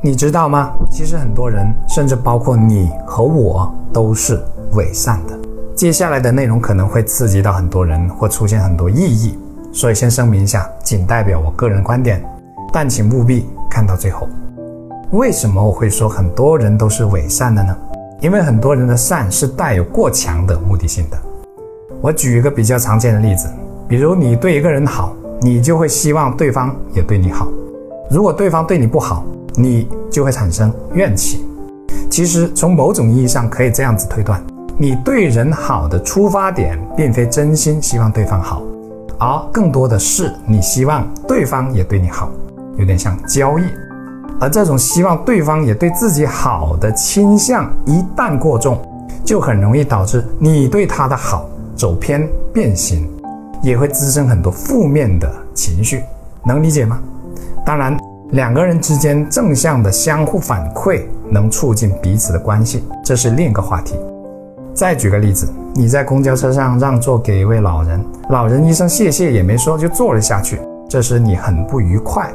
你知道吗？其实很多人，甚至包括你和我，都是伪善的。接下来的内容可能会刺激到很多人，或出现很多异议，所以先声明一下，仅代表我个人观点，但请务必看到最后。为什么我会说很多人都是伪善的呢？因为很多人的善是带有过强的目的性的。我举一个比较常见的例子，比如你对一个人好，你就会希望对方也对你好。如果对方对你不好，你就会产生怨气。其实从某种意义上可以这样子推断：你对人好的出发点，并非真心希望对方好，而更多的是你希望对方也对你好，有点像交易。而这种希望对方也对自己好的倾向，一旦过重，就很容易导致你对他的好走偏变形，也会滋生很多负面的情绪，能理解吗？当然。两个人之间正向的相互反馈能促进彼此的关系，这是另一个话题。再举个例子，你在公交车上让座给一位老人，老人一声谢谢也没说就坐了下去，这时你很不愉快。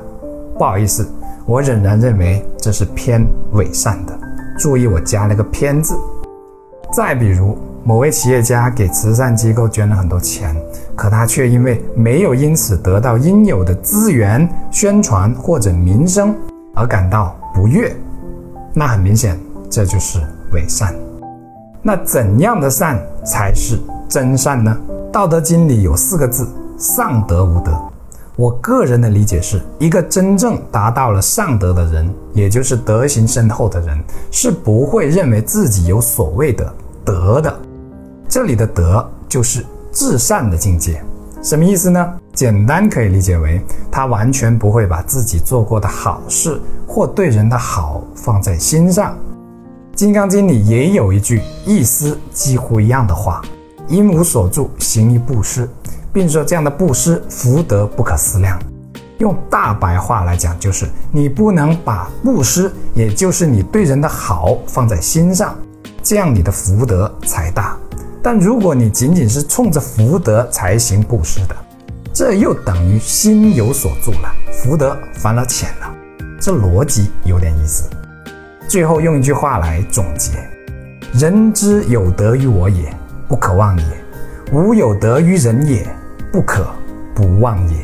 不好意思，我仍然认为这是偏伪善的。注意，我加了个偏字。再比如。某位企业家给慈善机构捐了很多钱，可他却因为没有因此得到应有的资源、宣传或者名声而感到不悦，那很明显，这就是伪善。那怎样的善才是真善呢？《道德经》里有四个字：上德无德。我个人的理解是，一个真正达到了上德的人，也就是德行深厚的人，是不会认为自己有所谓的德的。这里的德就是至善的境界，什么意思呢？简单可以理解为，他完全不会把自己做过的好事或对人的好放在心上。《金刚经》里也有一句意思几乎一样的话：“因无所住，行于布施，并说这样的布施福德不可思量。”用大白话来讲，就是你不能把布施，也就是你对人的好放在心上，这样你的福德才大。但如果你仅仅是冲着福德才行布施的，这又等于心有所住了，福德反而浅了，这逻辑有点意思。最后用一句话来总结：人之有德于我也，不可忘也；吾有德于人也，不可不忘也。